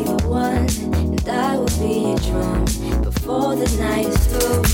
be the one, and I will be your drum before the night is through.